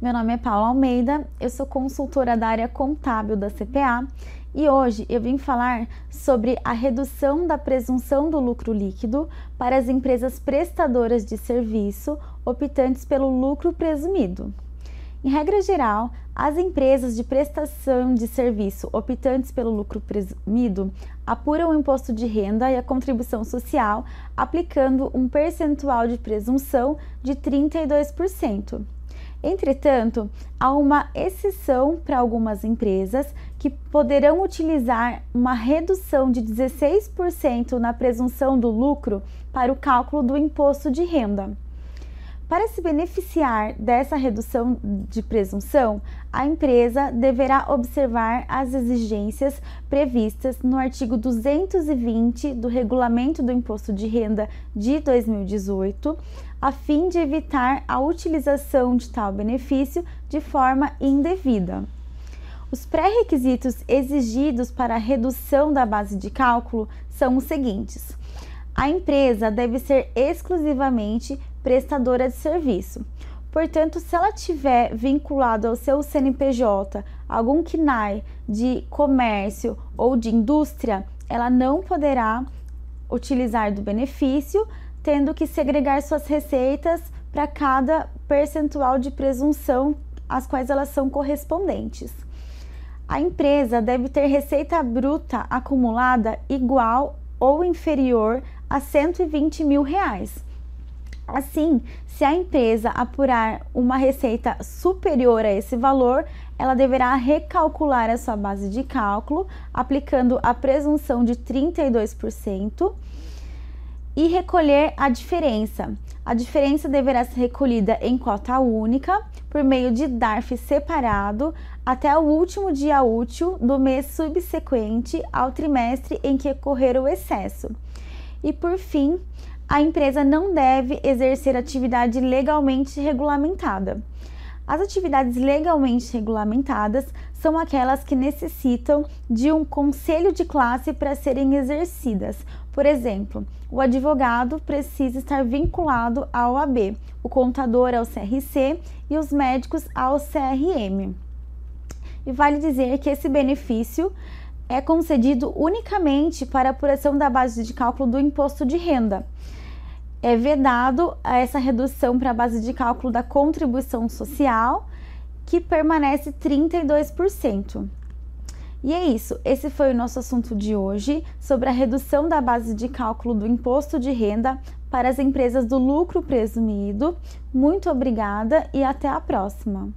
Meu nome é Paula Almeida, eu sou consultora da área contábil da CPA e hoje eu vim falar sobre a redução da presunção do lucro líquido para as empresas prestadoras de serviço optantes pelo lucro presumido. Em regra geral, as empresas de prestação de serviço optantes pelo lucro presumido apuram o imposto de renda e a contribuição social aplicando um percentual de presunção de 32%. Entretanto, há uma exceção para algumas empresas que poderão utilizar uma redução de 16% na presunção do lucro para o cálculo do imposto de renda. Para se beneficiar dessa redução de presunção, a empresa deverá observar as exigências previstas no artigo 220 do Regulamento do Imposto de Renda de 2018, a fim de evitar a utilização de tal benefício de forma indevida. Os pré-requisitos exigidos para a redução da base de cálculo são os seguintes: a empresa deve ser exclusivamente prestadora de serviço. Portanto, se ela tiver vinculado ao seu CNPJ algum KNAI de comércio ou de indústria, ela não poderá utilizar do benefício, tendo que segregar suas receitas para cada percentual de presunção às quais elas são correspondentes. A empresa deve ter receita bruta acumulada igual ou inferior a 120 mil reais Assim, se a empresa apurar uma receita superior a esse valor, ela deverá recalcular a sua base de cálculo, aplicando a presunção de 32% e recolher a diferença. A diferença deverá ser recolhida em cota única por meio de DARF separado até o último dia útil do mês subsequente ao trimestre em que ocorrer o excesso. E por fim, a empresa não deve exercer atividade legalmente regulamentada. As atividades legalmente regulamentadas são aquelas que necessitam de um conselho de classe para serem exercidas. Por exemplo, o advogado precisa estar vinculado à OAB, o contador ao CRC e os médicos ao CRM. E vale dizer que esse benefício é concedido unicamente para apuração da base de cálculo do imposto de renda é vedado essa redução para a base de cálculo da contribuição social, que permanece 32%. E é isso, esse foi o nosso assunto de hoje sobre a redução da base de cálculo do imposto de renda para as empresas do lucro presumido. Muito obrigada e até a próxima!